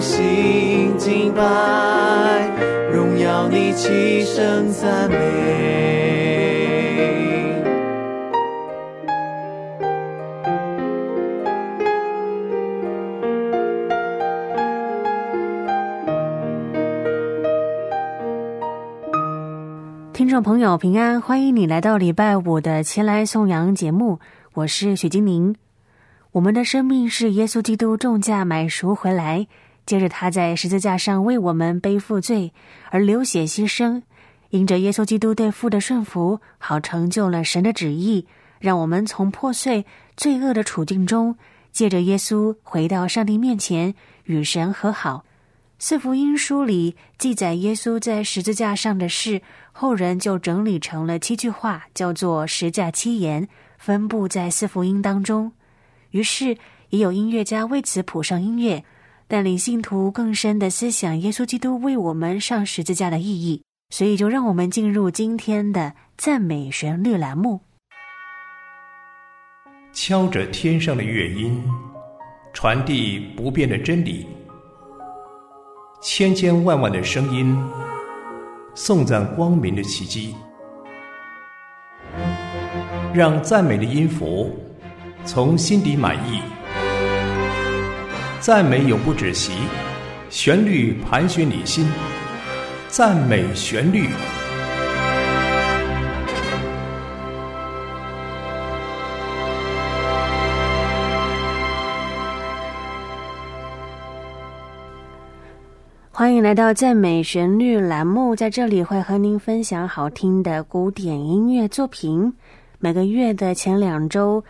心敬拜，荣耀你，齐声赞美。听众朋友平安，欢迎你来到礼拜五的前来颂扬节目，我是许金玲。我们的生命是耶稣基督重价买赎回来，接着他在十字架上为我们背负罪而流血牺牲，因着耶稣基督对父的顺服，好成就了神的旨意，让我们从破碎罪恶的处境中，借着耶稣回到上帝面前与神和好。四福音书里记载耶稣在十字架上的事，后人就整理成了七句话，叫做十架七言，分布在四福音当中。于是也有音乐家为此谱上音乐，带领信徒更深的思想耶稣基督为我们上十字架的意义。所以，就让我们进入今天的赞美旋律栏目。敲着天上的乐音，传递不变的真理。千千万万的声音，颂赞光明的奇迹，让赞美的音符从心底满意。赞美永不止息，旋律盘旋你心，赞美旋律。欢迎来到赞美旋律栏目，在这里会和您分享好听的古典音乐作品。每个月的前两周，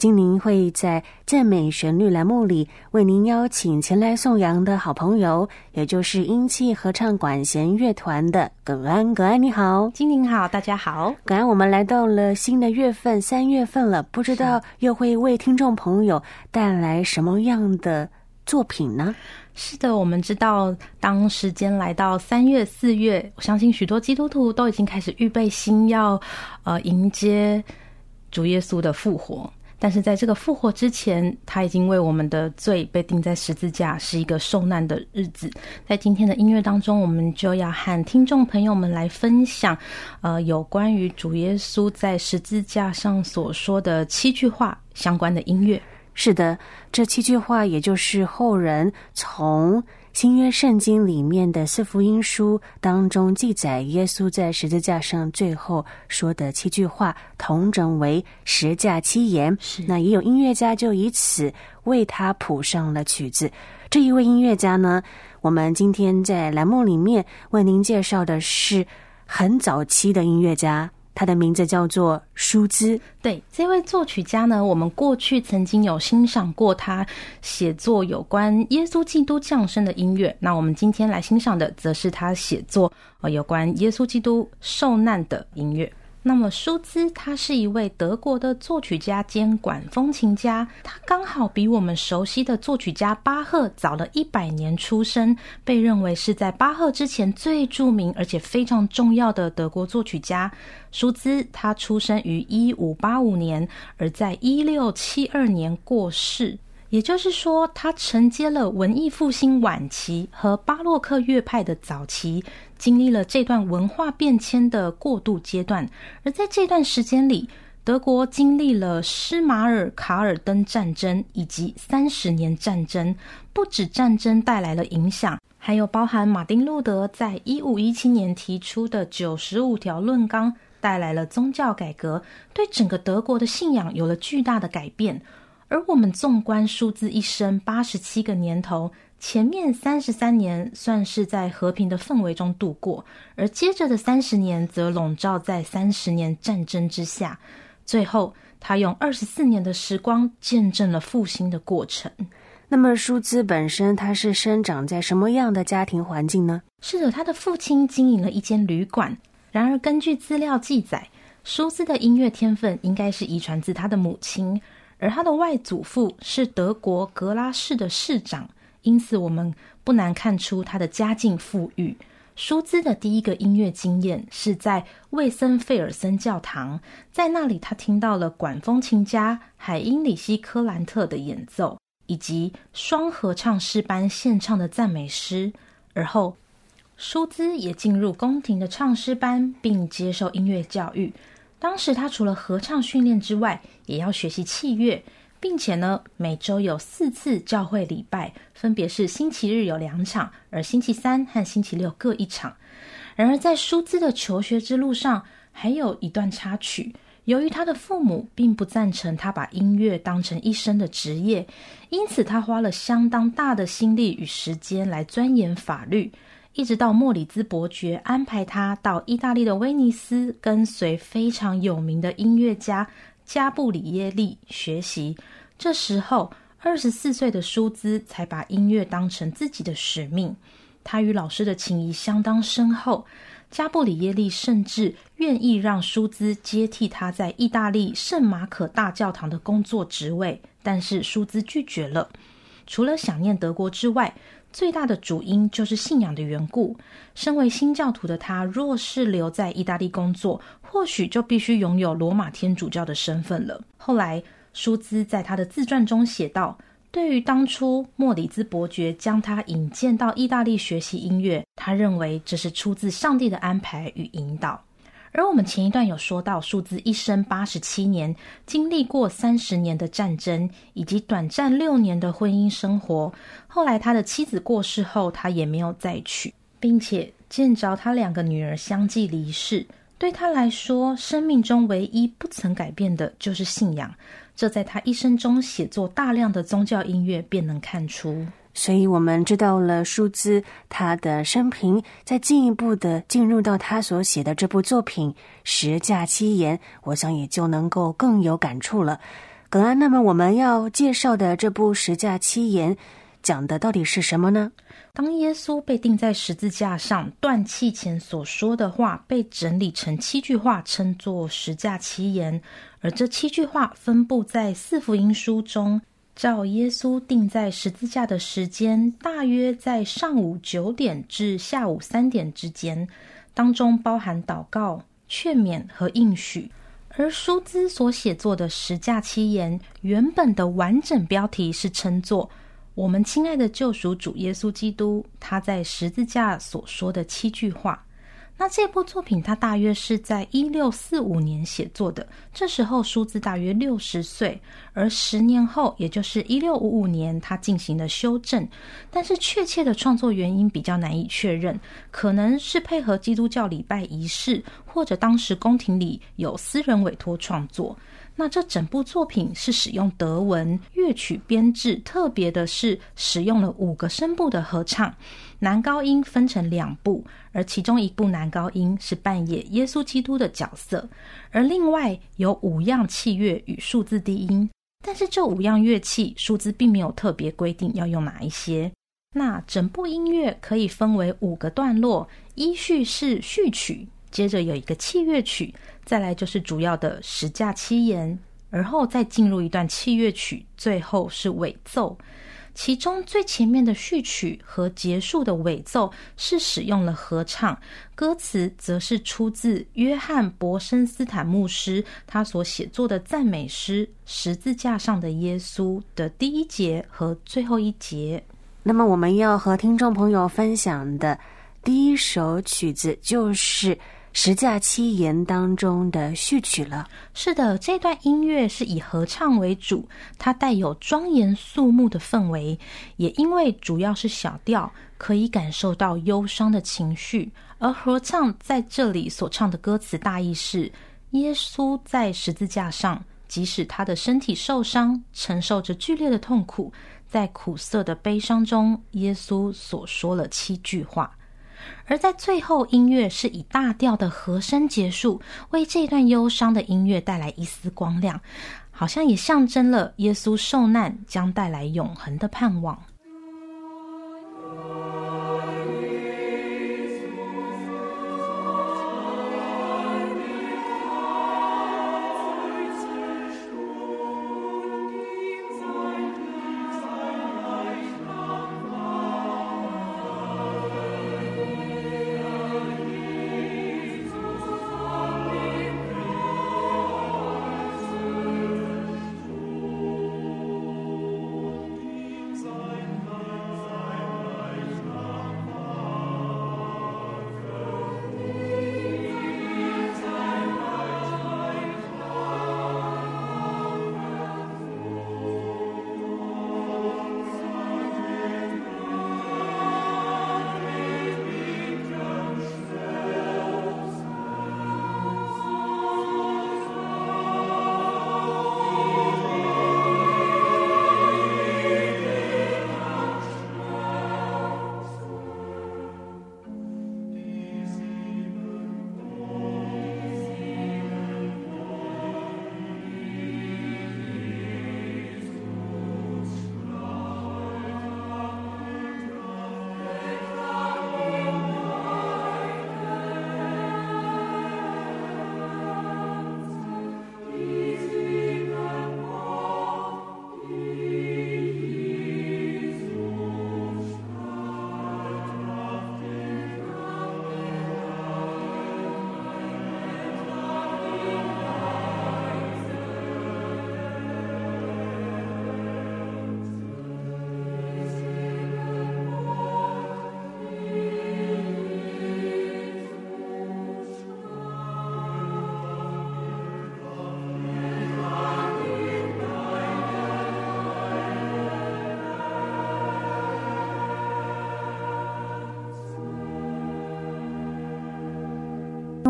精灵会在赞美旋律栏目里为您邀请前来颂扬的好朋友，也就是英气合唱管弦乐团的葛安。葛安，你好，精灵好，大家好。葛安，我们来到了新的月份，三月份了，不知道又会为听众朋友带来什么样的作品呢？是的，我们知道，当时间来到三月、四月，我相信许多基督徒都已经开始预备心，要呃迎接主耶稣的复活。但是在这个复活之前，他已经为我们的罪被钉在十字架，是一个受难的日子。在今天的音乐当中，我们就要和听众朋友们来分享，呃，有关于主耶稣在十字架上所说的七句话相关的音乐。是的，这七句话也就是后人从新约圣经里面的四福音书当中记载耶稣在十字架上最后说的七句话，统整为十架七言。是那也有音乐家就以此为他谱上了曲子。这一位音乐家呢，我们今天在栏目里面为您介绍的是很早期的音乐家。他的名字叫做舒兹。对，这位作曲家呢，我们过去曾经有欣赏过他写作有关耶稣基督降生的音乐。那我们今天来欣赏的，则是他写作呃有关耶稣基督受难的音乐。那么舒兹他是一位德国的作曲家兼管风琴家，他刚好比我们熟悉的作曲家巴赫早了一百年出生，被认为是在巴赫之前最著名而且非常重要的德国作曲家。舒兹他出生于一五八五年，而在一六七二年过世。也就是说，他承接了文艺复兴晚期和巴洛克乐派的早期，经历了这段文化变迁的过渡阶段。而在这段时间里，德国经历了施马尔卡尔登战争以及三十年战争，不止战争带来了影响，还有包含马丁路德在一五一七年提出的九十五条论纲，带来了宗教改革，对整个德国的信仰有了巨大的改变。而我们纵观数字一生八十七个年头。前面三十三年算是在和平的氛围中度过，而接着的三十年则笼罩在三十年战争之下。最后，他用二十四年的时光见证了复兴的过程。那么，舒兹本身他是生长在什么样的家庭环境呢？是的，他的父亲经营了一间旅馆。然而，根据资料记载，舒兹的音乐天分应该是遗传自他的母亲，而他的外祖父是德国格拉市的市长。因此，我们不难看出他的家境富裕。舒兹的第一个音乐经验是在魏森费尔森教堂，在那里他听到了管风琴家海因里希·科兰特的演奏，以及双合唱诗班献唱的赞美诗。而后，舒兹也进入宫廷的唱诗班，并接受音乐教育。当时，他除了合唱训练之外，也要学习器乐。并且呢，每周有四次教会礼拜，分别是星期日有两场，而星期三和星期六各一场。然而，在舒兹的求学之路上，还有一段插曲。由于他的父母并不赞成他把音乐当成一生的职业，因此他花了相当大的心力与时间来钻研法律，一直到莫里兹伯爵安排他到意大利的威尼斯，跟随非常有名的音乐家。加布里耶利学习，这时候二十四岁的舒兹才把音乐当成自己的使命。他与老师的情谊相当深厚，加布里耶利甚至愿意让舒兹接替他在意大利圣马可大教堂的工作职位，但是舒兹拒绝了。除了想念德国之外，最大的主因就是信仰的缘故。身为新教徒的他，若是留在意大利工作，或许就必须拥有罗马天主教的身份了。后来，舒兹在他的自传中写道：“对于当初莫里兹伯爵将他引荐到意大利学习音乐，他认为这是出自上帝的安排与引导。”而我们前一段有说到，数字一生八十七年，经历过三十年的战争，以及短暂六年的婚姻生活。后来他的妻子过世后，他也没有再娶，并且见着他两个女儿相继离世。对他来说，生命中唯一不曾改变的就是信仰。这在他一生中写作大量的宗教音乐，便能看出。所以，我们知道了舒兹他的生平，再进一步的进入到他所写的这部作品《十架七言》，我想也就能够更有感触了。耿安，那么我们要介绍的这部《十架七言》讲的到底是什么呢？当耶稣被钉在十字架上断气前所说的话，被整理成七句话，称作《十架七言》，而这七句话分布在四福音书中。照耶稣钉在十字架的时间，大约在上午九点至下午三点之间，当中包含祷告、劝勉和应许。而舒兹所写作的十架七言，原本的完整标题是称作“我们亲爱的救赎主耶稣基督他在十字架所说的七句话”。那这部作品，他大约是在一六四五年写作的，这时候舒兹大约六十岁，而十年后，也就是一六五五年，他进行了修正，但是确切的创作原因比较难以确认，可能是配合基督教礼拜仪式，或者当时宫廷里有私人委托创作。那这整部作品是使用德文乐曲编制，特别的是使用了五个声部的合唱，男高音分成两部，而其中一部男高音是扮演耶稣基督的角色，而另外有五样器乐与数字低音，但是这五样乐器数字并没有特别规定要用哪一些。那整部音乐可以分为五个段落，依序是序曲。接着有一个器乐曲，再来就是主要的十架七言，而后再进入一段器乐曲，最后是尾奏。其中最前面的序曲和结束的尾奏是使用了合唱，歌词则是出自约翰伯森斯坦牧师他所写作的赞美诗《十字架上的耶稣》的第一节和最后一节。那么我们要和听众朋友分享的第一首曲子就是。十架七言当中的序曲了。是的，这段音乐是以合唱为主，它带有庄严肃穆的氛围，也因为主要是小调，可以感受到忧伤的情绪。而合唱在这里所唱的歌词大意是：耶稣在十字架上，即使他的身体受伤，承受着剧烈的痛苦，在苦涩的悲伤中，耶稣所说了七句话。而在最后，音乐是以大调的和声结束，为这段忧伤的音乐带来一丝光亮，好像也象征了耶稣受难将带来永恒的盼望。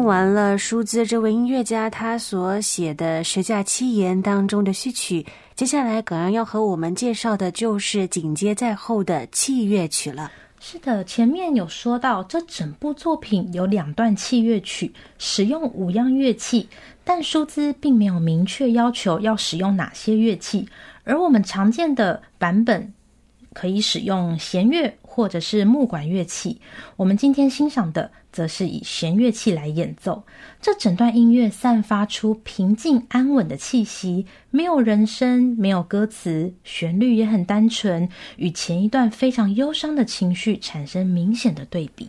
完了，舒兹这位音乐家他所写的《十架七言》当中的序曲，接下来葛阳要和我们介绍的就是紧接在后的器乐曲了。是的，前面有说到，这整部作品有两段器乐曲，使用五样乐器，但舒兹并没有明确要求要使用哪些乐器，而我们常见的版本可以使用弦乐或者是木管乐器。我们今天欣赏的。则是以弦乐器来演奏，这整段音乐散发出平静安稳的气息，没有人声，没有歌词，旋律也很单纯，与前一段非常忧伤的情绪产生明显的对比。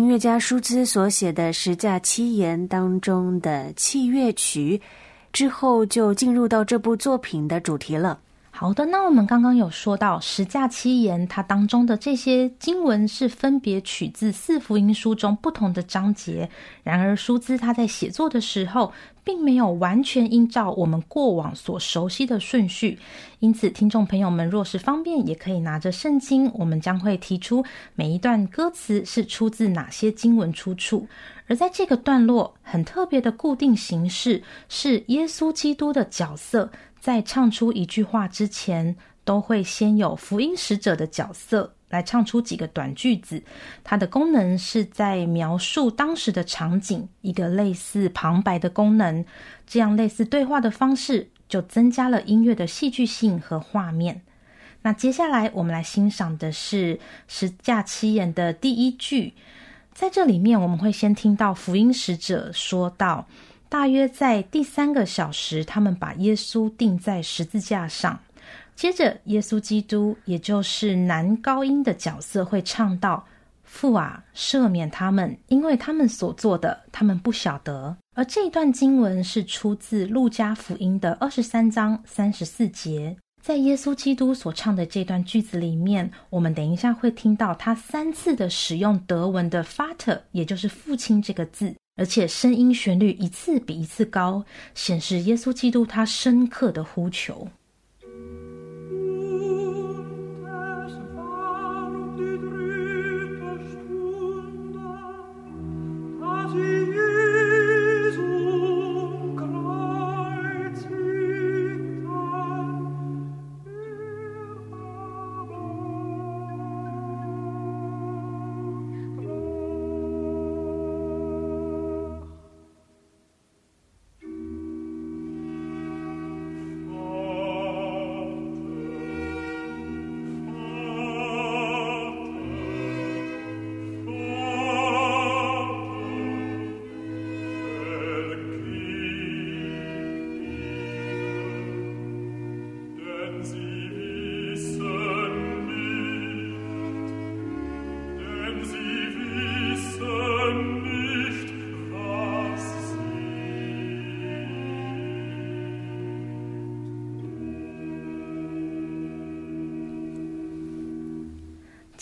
音乐家舒兹所写的《十架七言》当中的器乐曲，之后就进入到这部作品的主题了。好的，那我们刚刚有说到十架七言，它当中的这些经文是分别取自四福音书中不同的章节。然而，舒兹他在写作的时候，并没有完全依照我们过往所熟悉的顺序。因此，听众朋友们若是方便，也可以拿着圣经，我们将会提出每一段歌词是出自哪些经文出处。而在这个段落，很特别的固定形式是耶稣基督的角色。在唱出一句话之前，都会先有福音使者的角色来唱出几个短句子。它的功能是在描述当时的场景，一个类似旁白的功能。这样类似对话的方式，就增加了音乐的戏剧性和画面。那接下来我们来欣赏的是十架七言的第一句，在这里面我们会先听到福音使者说道。大约在第三个小时，他们把耶稣钉在十字架上。接着，耶稣基督，也就是男高音的角色，会唱到：“父啊，赦免他们，因为他们所做的，他们不晓得。”而这一段经文是出自路加福音的二十三章三十四节。在耶稣基督所唱的这段句子里面，我们等一下会听到他三次的使用德文的 “father”，也就是“父亲”这个字。而且声音旋律一次比一次高，显示耶稣基督他深刻的呼求。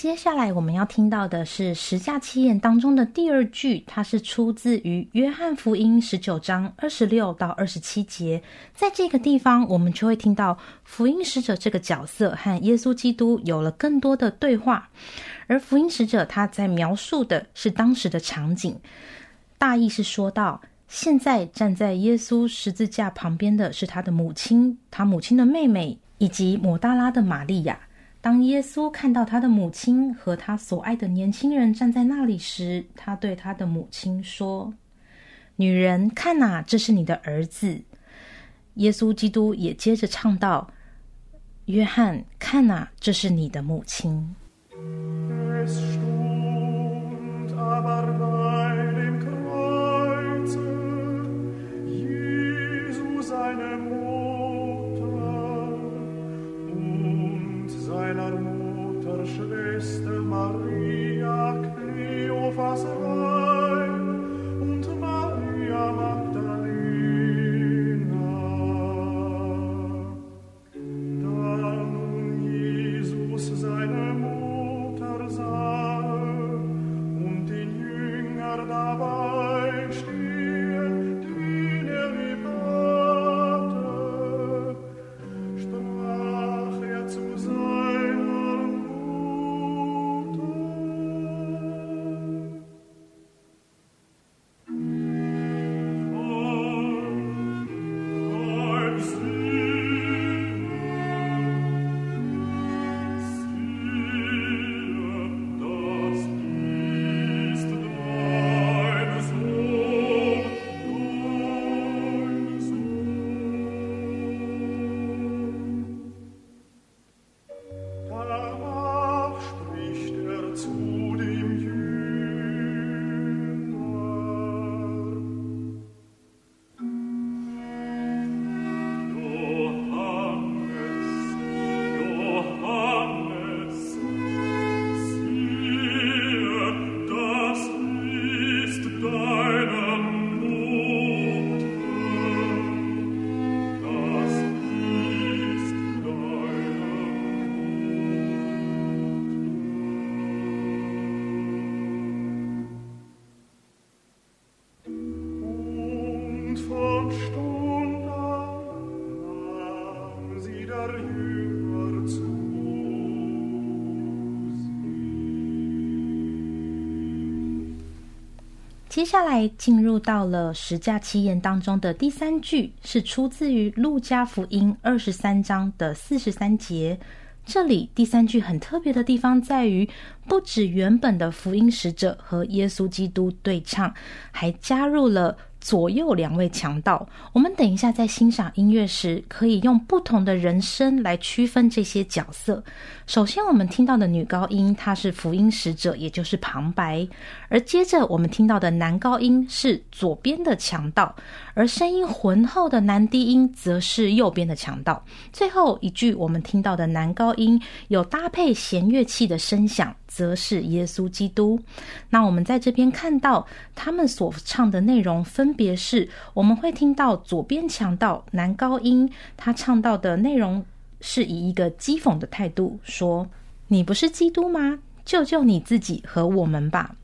接下来我们要听到的是十架七言当中的第二句，它是出自于约翰福音十九章二十六到二十七节。在这个地方，我们就会听到福音使者这个角色和耶稣基督有了更多的对话，而福音使者他在描述的是当时的场景，大意是说到：现在站在耶稣十字架旁边的是他的母亲，他母亲的妹妹以及抹大拉的玛利亚。当耶稣看到他的母亲和他所爱的年轻人站在那里时，他对他的母亲说：“女人，看呐，这是你的儿子。”耶稣基督也接着唱道：“约翰，看呐，这是你的母亲。” meiner Mutter, Schwester Maria, Kleophas Reich, 接下来进入到了十架七言当中的第三句，是出自于路加福音二十三章的四十三节。这里第三句很特别的地方在于，不止原本的福音使者和耶稣基督对唱，还加入了。左右两位强盗，我们等一下在欣赏音乐时，可以用不同的人声来区分这些角色。首先，我们听到的女高音，她是福音使者，也就是旁白；而接着我们听到的男高音是左边的强盗，而声音浑厚的男低音则是右边的强盗。最后一句，我们听到的男高音有搭配弦乐器的声响。则是耶稣基督。那我们在这边看到他们所唱的内容，分别是：我们会听到左边强盗男高音，他唱到的内容是以一个讥讽的态度说：“你不是基督吗？救救你自己和我们吧。”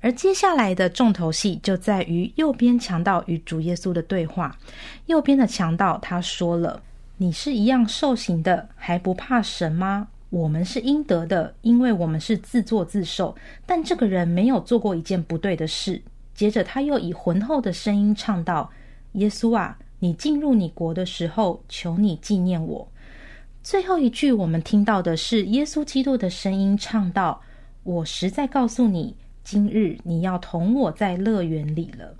而接下来的重头戏就在于右边强盗与主耶稣的对话。右边的强盗他说了：“你是一样受刑的，还不怕神吗？”我们是应得的，因为我们是自作自受。但这个人没有做过一件不对的事。接着，他又以浑厚的声音唱道：“耶稣啊，你进入你国的时候，求你纪念我。”最后一句，我们听到的是耶稣基督的声音唱道：“我实在告诉你，今日你要同我在乐园里了。”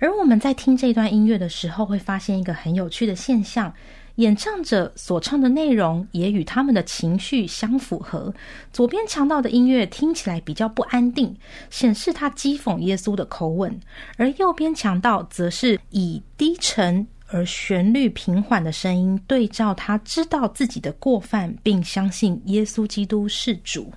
而我们在听这段音乐的时候，会发现一个很有趣的现象。演唱者所唱的内容也与他们的情绪相符合。左边强盗的音乐听起来比较不安定，显示他讥讽耶稣的口吻；而右边强盗则是以低沉而旋律平缓的声音对照他知道自己的过犯，并相信耶稣基督是主。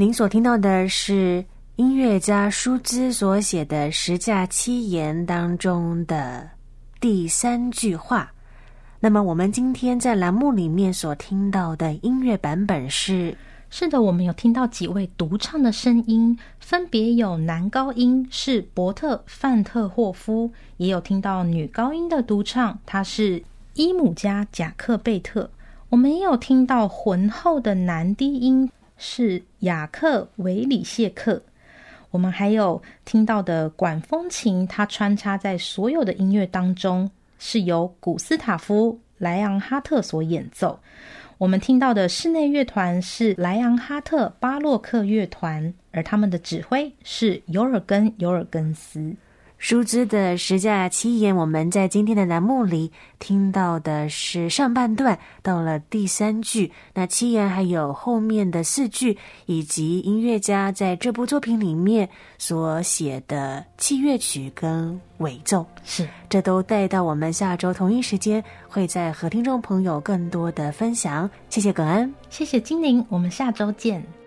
您所听到的是音乐家舒兹所写的《十架七言》当中的第三句话。那么，我们今天在栏目里面所听到的音乐版本是：是的，我们有听到几位独唱的声音，分别有男高音是伯特范特霍夫，也有听到女高音的独唱，她是伊姆加贾克贝特。我们也有听到浑厚的男低音。是雅克维里谢克。我们还有听到的管风琴，它穿插在所有的音乐当中，是由古斯塔夫·莱昂哈特所演奏。我们听到的室内乐团是莱昂哈特巴洛克乐团，而他们的指挥是尤尔根·尤尔根斯。舒兹的十架七言，我们在今天的栏目里听到的是上半段，到了第三句。那七言还有后面的四句，以及音乐家在这部作品里面所写的器乐曲跟尾奏，是这都带到我们下周同一时间会在和听众朋友更多的分享。谢谢耿安，谢谢精灵，我们下周见。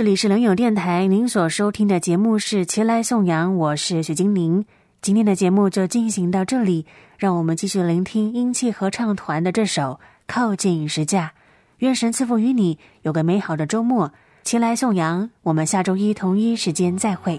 这里是冷友电台，您所收听的节目是《前来颂扬》，我是许金玲。今天的节目就进行到这里，让我们继续聆听英气合唱团的这首《靠近石架》。愿神赐福于你，有个美好的周末。前来颂扬，我们下周一同一时间再会。